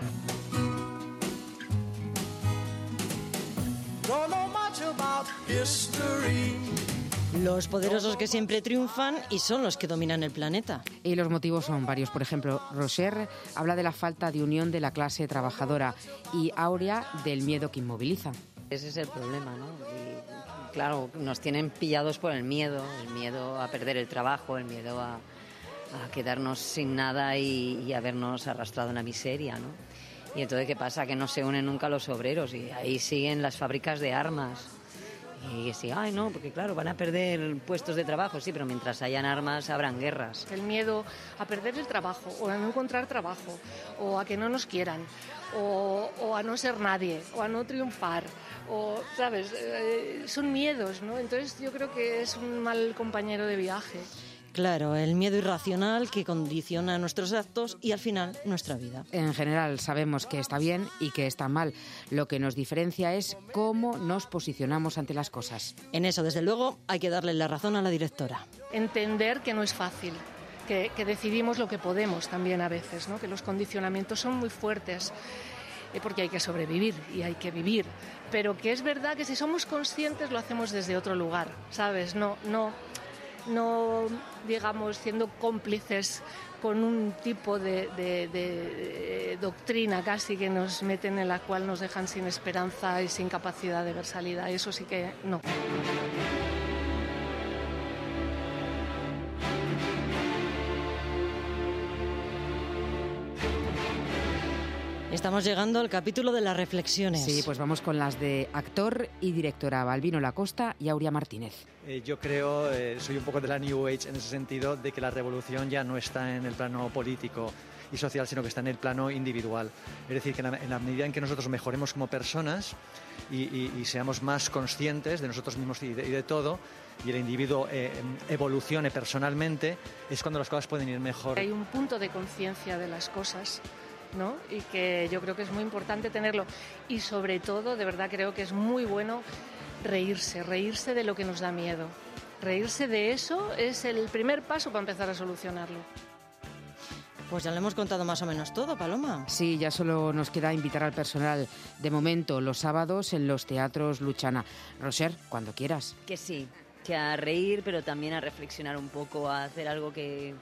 Los poderosos que siempre triunfan y son los que dominan el planeta. Y los motivos son varios. Por ejemplo, Rocher habla de la falta de unión de la clase trabajadora y Aurea del miedo que inmoviliza. Ese es el problema, ¿no? Y, claro, nos tienen pillados por el miedo, el miedo a perder el trabajo, el miedo a, a quedarnos sin nada y, y habernos arrastrado en la miseria, ¿no? Y entonces, ¿qué pasa? Que no se unen nunca los obreros y ahí siguen las fábricas de armas. Y sí, ay, no, porque claro, van a perder puestos de trabajo, sí, pero mientras hayan armas habrán guerras. El miedo a perder el trabajo o a no encontrar trabajo o a que no nos quieran o, o a no ser nadie o a no triunfar o, ¿sabes? Eh, son miedos, ¿no? Entonces yo creo que es un mal compañero de viaje. Claro, el miedo irracional que condiciona nuestros actos y al final nuestra vida. En general sabemos que está bien y que está mal. Lo que nos diferencia es cómo nos posicionamos ante las cosas. En eso, desde luego, hay que darle la razón a la directora. Entender que no es fácil. Que, que decidimos lo que podemos también a veces, ¿no? que los condicionamientos son muy fuertes eh, porque hay que sobrevivir y hay que vivir. Pero que es verdad que si somos conscientes lo hacemos desde otro lugar, ¿sabes? No, no, no digamos, siendo cómplices con un tipo de, de- de doctrina casi que nos meten en la cual nos dejan sin esperanza y sin capacidad de ver salida. Eso sí que no. Estamos llegando al capítulo de las reflexiones. Sí, pues vamos con las de actor y directora Balbino Lacosta y Aurea Martínez. Eh, yo creo, eh, soy un poco de la New Age en ese sentido, de que la revolución ya no está en el plano político y social, sino que está en el plano individual. Es decir, que en la, en la medida en que nosotros mejoremos como personas y, y- y seamos más conscientes de nosotros mismos y de, y de todo, y el individuo eh, evolucione personalmente, es cuando las cosas pueden ir mejor. Hay un punto de conciencia de las cosas, ¿no? Y que yo creo que es muy importante tenerlo. Y sobre todo, de verdad creo que es muy bueno reírse, reírse de lo que nos da miedo. Reírse de eso es el primer paso para empezar a solucionarlo. Pues ya le hemos contado más o menos todo, Paloma. Sí, ya solo nos queda invitar al personal. De momento, los sábados en los teatros Luchana. Roser, cuando quieras. Que sí, que a reír, pero también a reflexionar un poco, a hacer algo que,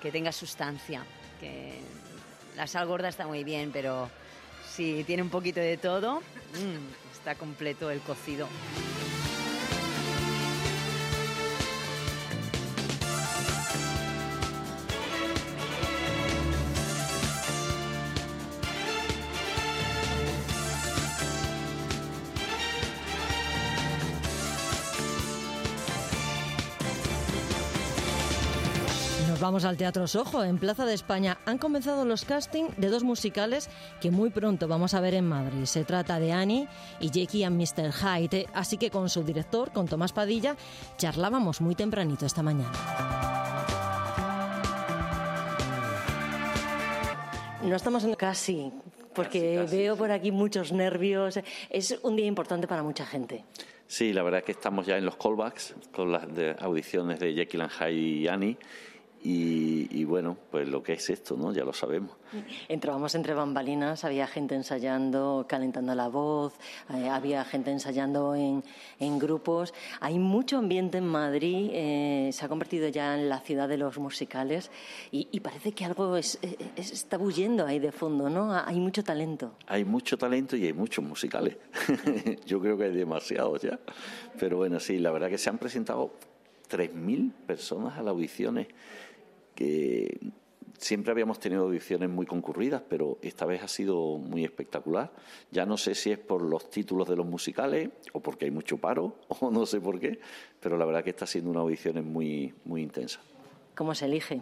que tenga sustancia. Que la sal gorda está muy bien, pero si tiene un poquito de todo, mm, está completo el cocido. Vamos al Teatro Sojo, en Plaza de España. Han comenzado los castings de dos musicales que muy pronto vamos a ver en Madrid. Se trata de Annie y Jackie and Mr. Hyde. Así que con su director, con Tomás Padilla, charlábamos muy tempranito esta mañana. No estamos en casi, porque veo por aquí muchos nervios. Es un día importante para mucha gente. Sí, la verdad es que estamos ya en los callbacks con las de audiciones de Jekyll and Hyde y Annie Y, bueno, pues lo que es esto, ¿no? Ya lo sabemos. Entrábamos entre bambalinas, había gente ensayando, calentando la voz, eh, había gente ensayando en, en, grupos. Hay mucho ambiente en Madrid, eh, se ha convertido ya en la ciudad de los musicales y, parece que algo es, está bullendo ahí de fondo, ¿no? Hay mucho talento. Hay mucho talento y hay muchos musicales. *laughs* Yo creo que hay demasiados ya. Pero bueno, sí, la verdad que se han presentado 3.000 personas a las audiciones que siempre habíamos tenido audiciones muy concurridas, pero esta vez ha sido muy espectacular. Ya no sé si es por los títulos de los musicales o porque hay mucho paro *laughs* o no sé por qué, pero la verdad que está siendo una audición muy, muy intensa. ¿Cómo se elige?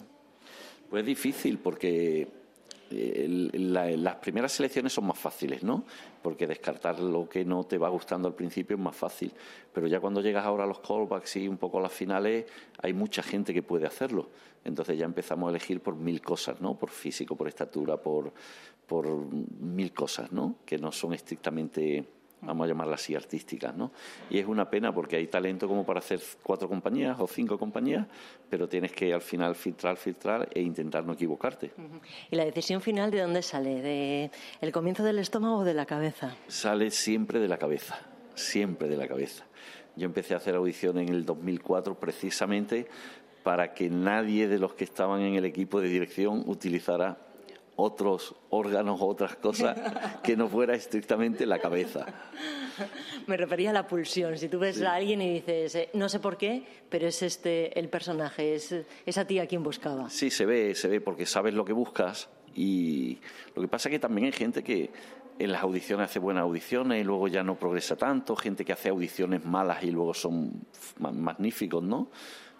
Pues difícil porque las primeras selecciones son más fáciles, ¿no? Porque descartar lo que no te va gustando al principio es más fácil. Pero ya cuando llegas ahora a los callbacks y un poco a las finales, hay mucha gente que puede hacerlo. Entonces ya empezamos a elegir por mil cosas, ¿no? Por físico, por estatura, por, mil cosas, ¿no? Que no son estrictamente vamos a llamarla así, artísticas, ¿no? Y es una pena porque hay talento como para hacer cuatro compañías o cinco compañías, pero tienes que al final filtrar, filtrar e intentar no equivocarte. ¿Y la decisión final de dónde sale? ¿De el comienzo del estómago o de la cabeza? Sale siempre de la cabeza, siempre de la cabeza. Yo empecé a hacer audición en el 2004 precisamente para que nadie de los que estaban en el equipo de dirección utilizara otros órganos o otras cosas *laughs* que no fuera estrictamente la cabeza. Me refería a la pulsión. Si tú ves a alguien y dices, eh, no sé por qué, pero es este el personaje, es, es a ti a quien buscaba. Sí, se ve, se ve porque sabes lo que buscas y lo que pasa es que también hay gente que en las audiciones hace buenas audiciones y luego ya no progresa tanto, gente que hace audiciones malas y luego son magníficos, ¿no?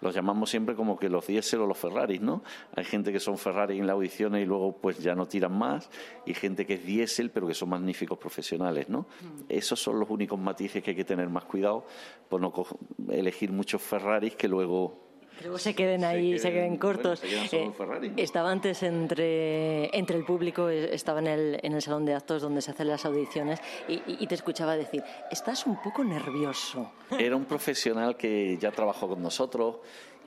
Los llamamos siempre como que los diésel o los Ferraris, ¿no? Hay gente que son Ferrari en las audiciones y luego pues ya no tiran más, y gente que es diésel pero que son magníficos profesionales, ¿no? Mm. Esos son los únicos matices que hay que tener más cuidado por no elegir muchos Ferraris que luego Luego se queden ahí, se queden, cortos. Eh, estaba antes entre, entre el público, eh, estaba en el, en el salón de actos donde se hacen las audiciones y, te escuchaba decir, estás un poco nervioso. Era un profesional que ya trabajó con nosotros,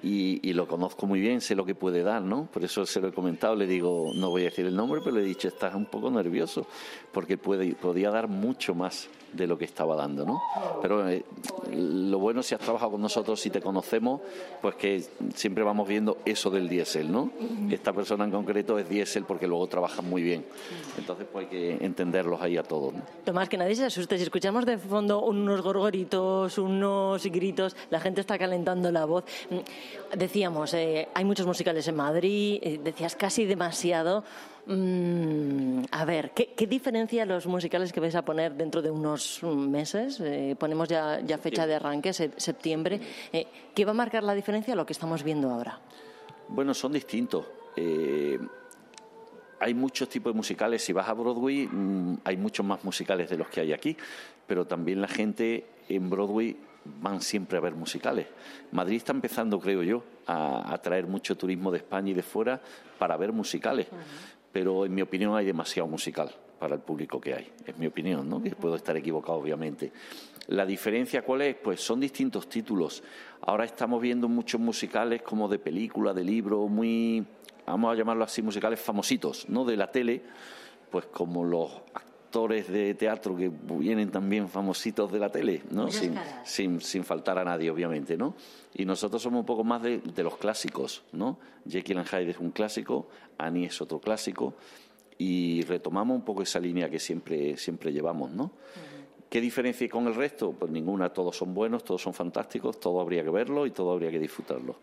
y, lo conozco muy bien, sé lo que puede dar, ¿no? Por eso se lo he comentado, le digo, no voy a decir el nombre, pero le he dicho, estás un poco nervioso, porque puede, podía dar mucho más de lo que estaba dando, ¿no? Pero eh, lo bueno si has trabajado con nosotros, si te conocemos, pues que siempre vamos viendo eso del diésel, ¿no? Esta persona en concreto es diésel porque luego trabajan muy bien. Entonces, pues hay que entenderlos ahí a todos. ¿no? Tomás, que nadie se asuste. Si escuchamos de fondo unos gorgoritos, unos gritos, la gente está calentando la voz. Decíamos, eh, hay muchos musicales en Madrid, eh, decías casi demasiado. Mm, a ver, ¿qué, diferencia los musicales que vais a poner dentro de unos meses? Eh, ponemos ya, fecha de arranque, septiembre. ¿Qué va a marcar la diferencia a lo que estamos viendo ahora? Bueno, son distintos. Hay muchos tipos de musicales. Si vas a Broadway, mm, hay muchos más musicales de los que hay aquí, pero también la gente en Broadway van siempre a ver musicales. Madrid está empezando, creo yo, a, a traer mucho turismo de España y de fuera para ver musicales pero en mi opinión hay demasiado musical para el público que hay. Es mi opinión, ¿no? Que puedo estar equivocado, obviamente. La diferencia cuál es? Pues son distintos títulos. Ahora estamos viendo muchos musicales como de película, de libro, muy, vamos a llamarlo así, musicales famositos, ¿no? De la tele, pues como los actores de teatro que vienen también famositos de la tele, ¿no? Sin, sin, sin, faltar a nadie, obviamente, ¿no? Y nosotros somos un poco más de, de los clásicos, ¿no? Jekyll and Hyde es un clásico, Annie es otro clásico, y retomamos un poco esa línea que siempre, siempre llevamos, ¿no? ¿Qué diferencia con el resto? Pues ninguna, todos son buenos, todos son fantásticos, todo habría que verlo y todo habría que disfrutarlo.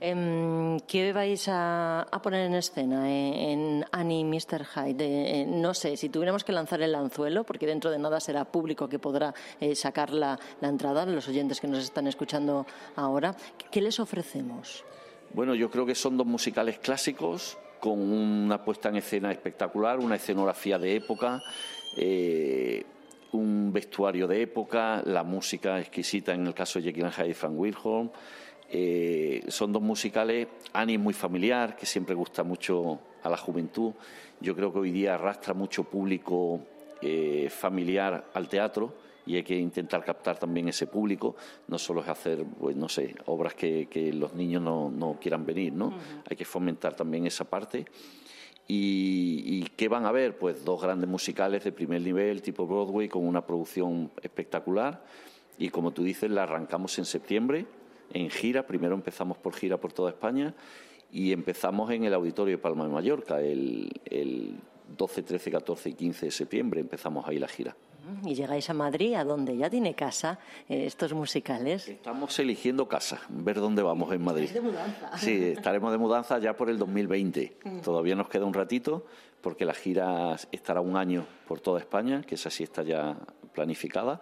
Em, ¿Qué vais a, poner en escena en, Annie Mr. Hyde? Eh, no sé, si tuviéramos que lanzar el anzuelo, porque dentro de nada será público que podrá eh, sacar la, la, entrada, los oyentes que nos están escuchando ahora, ¿qué les ofrecemos? Bueno, yo creo que son dos musicales clásicos con una puesta en escena espectacular, una escenografía de época. Eh, un vestuario de época, la música exquisita en el caso de Jekyll and Hyde y Frank Wilhelm, eh, son dos musicales, Annie es muy familiar, que siempre gusta mucho a la juventud. Yo creo que hoy día arrastra mucho público eh, familiar al teatro y hay que intentar captar también ese público. No solo es hacer, pues no sé, obras que, que los niños no, no quieran venir, ¿no? Hay que fomentar también esa parte. Y, y, qué van a ver? Pues dos grandes musicales de primer nivel, tipo Broadway, con una producción espectacular. Y como tú dices, la arrancamos en septiembre, en gira. Primero empezamos por gira por toda España y empezamos en el Auditorio de Palma de Mallorca el, el 12, 13, 14 y 15 de septiembre. Empezamos ahí la gira. Y llegáis a Madrid, a donde ya tiene casa eh, estos musicales. Estamos eligiendo casa, ver dónde vamos en Madrid. de mudanza. Sí, estaremos de mudanza ya por el 2020. Mm. Todavía nos queda un ratito porque la gira estará un año por toda España, que esa sí está ya planificada,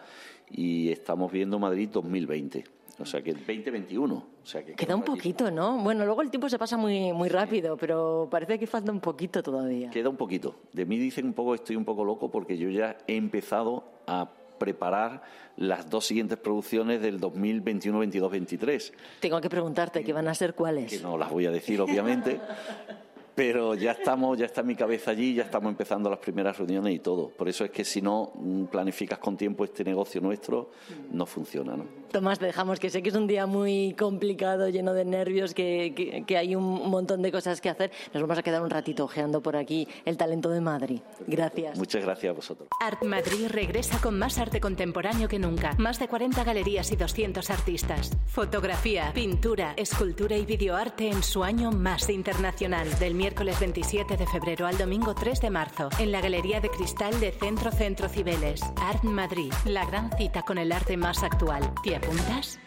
y estamos viendo Madrid 2020. O sea que 2021. O sea que Queda un poquito, ¿no? Bueno, luego el tiempo se pasa muy, muy rápido, pero parece que falta un poquito todavía. Queda un poquito. De mí dicen un poco, estoy un poco loco porque yo ya he empezado a preparar las dos siguientes producciones del 2021, 22, 23. Tengo que preguntarte, ¿qué van a ser cuáles? Que no las voy a decir, obviamente. *laughs* pero ya estamos, ya está mi cabeza allí, ya estamos empezando las primeras reuniones y todo. Por eso es que si no mm, planificas con tiempo este negocio nuestro, no funciona, ¿no? Tomás, te dejamos que sé que es un día muy complicado, lleno de nervios, que, que, que, hay un montón de cosas que hacer. Nos vamos a quedar un ratito ojeando por aquí el talento de Madrid. Gracias. Muchas gracias a vosotros. Art Madrid regresa con más arte contemporáneo que nunca. Más de 40 galerías y 200 artistas. Fotografía, pintura, escultura y videoarte en su año más internacional. Del miércoles 27 de febrero al domingo 3 de marzo. En la Galería de Cristal de Centro Centro Cibeles. Art Madrid. La gran cita con el arte más actual. ¿Te apuntas?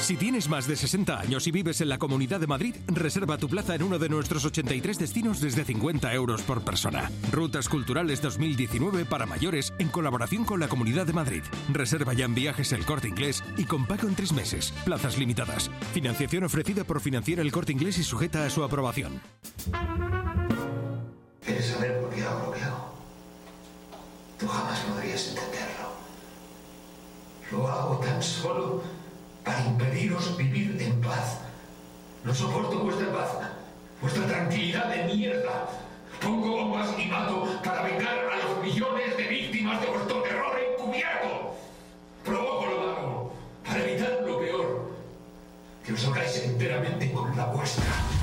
Si tienes más de 60 años y vives en la Comunidad de Madrid, reserva tu plaza en uno de nuestros 83 destinos desde 50 euros por persona. Rutas Culturales 2019 para mayores en colaboración con la Comunidad de Madrid. Reserva ya en viajes el corte inglés y con pago en tres meses. Plazas limitadas. Financiación ofrecida por Financiera el corte inglés y sujeta a su aprobación. ¿Quieres saber por qué hago lo que? Tú jamás podrías entenderlo. Lo hago tan solo para impediros vivir en paz. No soporto vuestra paz, vuestra tranquilidad de mierda. Pongo bombas y mato para vengar a los millones de víctimas de vuestro terror encubierto. Provoco lo malo para evitar lo peor. Que os hagáis enteramente con la vuestra.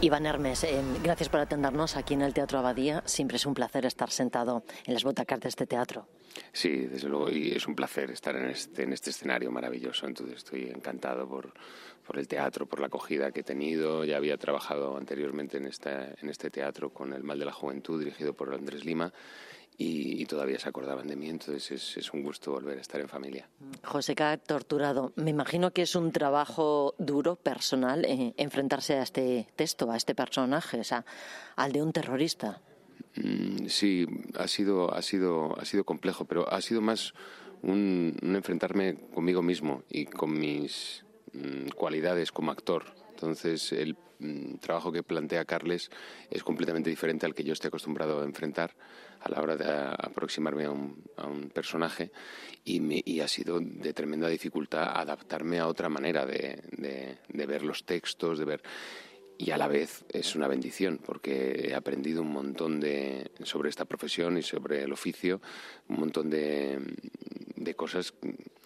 Iván Hermes, eh, gracias por atendernos aquí en el Teatro Abadía. Siempre es un placer estar sentado en las butacas de este teatro. Sí, desde luego, y es un placer estar en este, en este escenario maravilloso. Entonces estoy encantado por, por el teatro, por la acogida que he tenido. Ya había trabajado anteriormente en, esta, en este teatro con El Mal de la Juventud, dirigido por Andrés Lima. Y, y, todavía se acordaban de mí, entonces es, es, un gusto volver a estar en familia. José K. Torturado, me imagino que es un trabajo duro, personal, eh, enfrentarse a este texto, a este personaje, o sea, al de un terrorista. Mm, sí, ha sido, ha, sido, ha sido complejo, pero ha sido más un, un enfrentarme conmigo mismo y con mis mm, cualidades como actor. Entonces, el mm, trabajo que plantea Carles es completamente diferente al que yo estoy acostumbrado a enfrentar a la hora de aproximarme a un, personaje. Y, me, y, ha sido de tremenda dificultad adaptarme a otra manera de, ver los textos, de ver y a la vez es una bendición porque he aprendido un montón de sobre esta profesión y sobre el oficio, un montón de, de cosas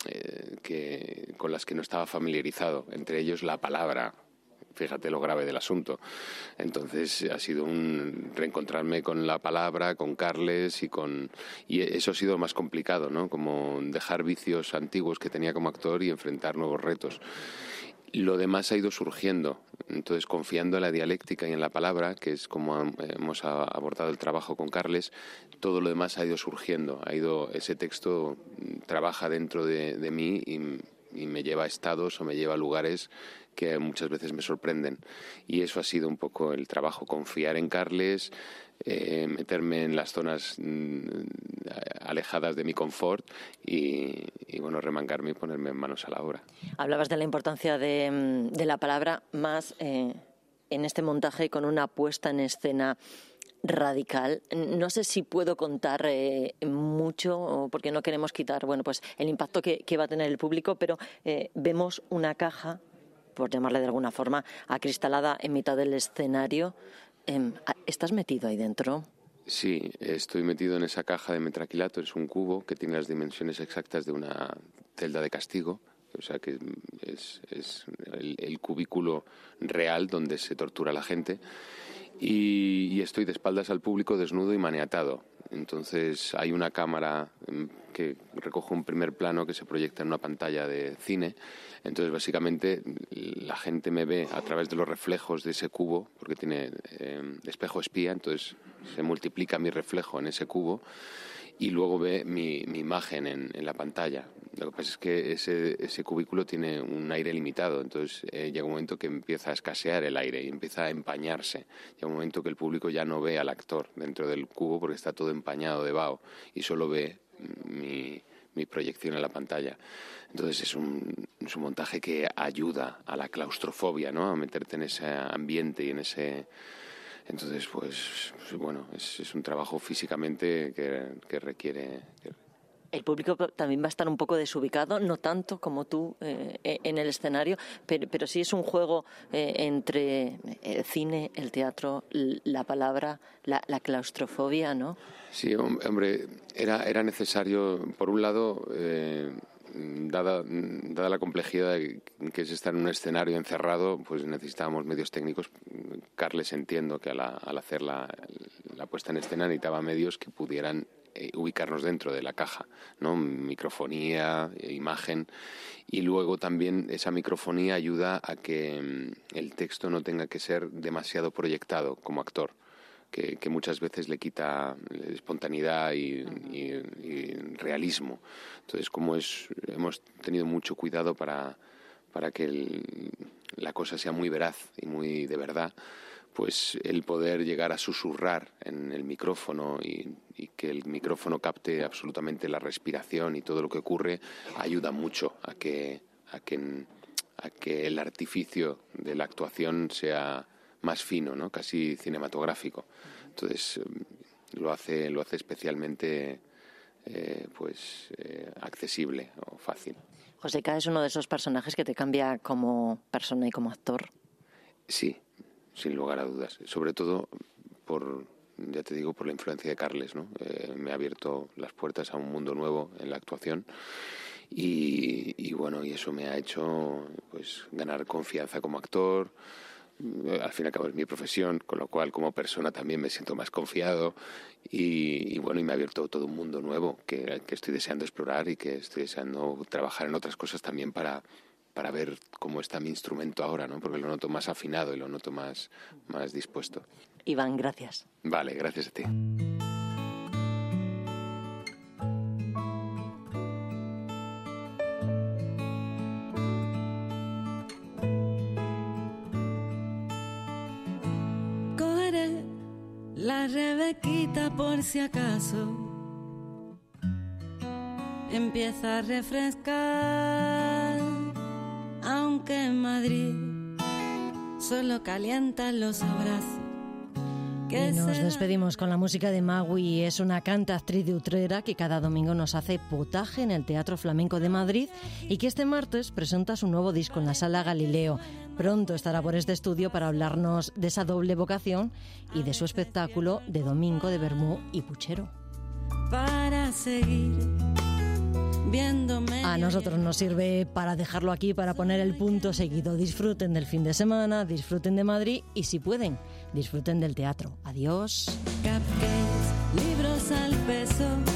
eh, que, con las que no estaba familiarizado, entre ellos la palabra, fíjate lo grave del asunto. Entonces ha sido un reencontrarme con la palabra, con Carles y con y eso ha sido más complicado, ¿no? Como dejar vicios antiguos que tenía como actor y enfrentar nuevos retos. Lo demás ha ido surgiendo, entonces confiando en la dialéctica y en la palabra, que es como hemos abordado el trabajo con Carles, todo lo demás ha ido surgiendo, ha ido ese texto trabaja dentro de, de mí y, y me lleva a estados o me lleva a lugares que muchas veces me sorprenden. Y eso ha sido un poco el trabajo, confiar en Carles, eh, meterme en las zonas mm, alejadas de mi confort y, y, bueno, remangarme y ponerme en manos a la obra. Hablabas de la importancia de, de la palabra más eh, en este montaje con una puesta en escena radical. No sé si puedo contar eh, mucho, porque no queremos quitar bueno, pues el impacto que, que va a tener el público, pero eh, vemos una caja, por llamarle de alguna forma, acristalada en mitad del escenario. Eh, ¿Estás metido ahí dentro? Sí, estoy metido en esa caja de metraquilato, es un cubo que tiene las dimensiones exactas de una celda de castigo, o sea que es, el, cubículo real donde se tortura a la gente. y, estoy de espaldas al público desnudo y maniatado. Entonces hay una cámara mm, que recoge un primer plano que se proyecta en una pantalla de cine. Entonces básicamente la gente me ve a través de los reflejos de ese cubo, porque tiene eh, espejo espía, entonces se multiplica mi reflejo en ese cubo y luego ve mi, imagen en, la pantalla. Lo que pasa es que ese, ese cubículo tiene un aire limitado, entonces eh, llega un momento que empieza a escasear el aire y empieza a empañarse. Llega un momento que el público ya no ve al actor dentro del cubo porque está todo empañado de vaho y solo ve mi, mi proyección en la pantalla. Entonces es un, es un montaje que ayuda a la claustrofobia, ¿no? a meterte en ese ambiente y en ese entonces, pues, pues, bueno, es, un trabajo físicamente que, requiere... el público también va a estar un poco desubicado, no tanto como tú eh, en el escenario, pero, sí es un juego eh, entre el cine, el teatro, la palabra, la, claustrofobia, ¿no? Sí, hombre, era, era necesario, por un lado, eh, dada, la complejidad que es estar en un escenario encerrado, pues necesitábamos medios técnicos. Carles entiendo que al, hacer la, puesta en escena necesitaba medios que pudieran ubicarnos dentro de la caja, ¿no? Microfonía, eh, imagen y luego también esa microfonía ayuda a que mm, el texto no tenga que ser demasiado proyectado como actor que, muchas veces le quita espontaneidad y, realismo. Entonces, como es, hemos tenido mucho cuidado para, para que la cosa sea muy veraz y muy de verdad, pues el poder llegar a susurrar en el micrófono y, que el micrófono capte absolutamente la respiración y todo lo que ocurre ayuda mucho a que, a que, a que el artificio de la actuación sea más fino, ¿no? casi cinematográfico. Entonces em, lo hace, lo hace especialmente eh, pues eh, accesible o fácil. Joseca es uno de esos personajes que te cambia como persona y como actor. Sí, sin lugar a dudas. Sobre todo por, ya te digo, por la influencia de Carles, ¿no? Eh, me ha abierto las puertas a un mundo nuevo en la actuación y, y bueno, y eso me ha hecho pues ganar confianza como actor, al fin y al cabo es mi profesión, con lo cual como persona también me siento más confiado y, bueno, y me ha abierto todo un mundo nuevo que, estoy deseando explorar y que estoy deseando trabajar en otras cosas también para, para ver cómo está mi instrumento ahora, ¿no? Porque lo noto más afinado y lo noto más, más dispuesto. Iván, gracias. Vale, gracias a ti. Rebequita por si acaso empieza a refrescar, aunque en Madrid solo calientan los abrazos. nos despedimos con la música de Magui. Es una canta actriz de Utrera que cada domingo nos hace potaje en el Teatro Flamenco de Madrid y que este martes presenta su nuevo disco en la Sala Galileo. Pronto estará por este estudio para hablarnos de esa doble vocación y de su espectáculo de domingo de Bermú y Puchero. Para seguir a nosotros nos sirve para dejarlo aquí, para poner el punto seguido. Disfruten del fin de semana, disfruten de Madrid y si pueden, disfruten del teatro. Adiós. libros al peso.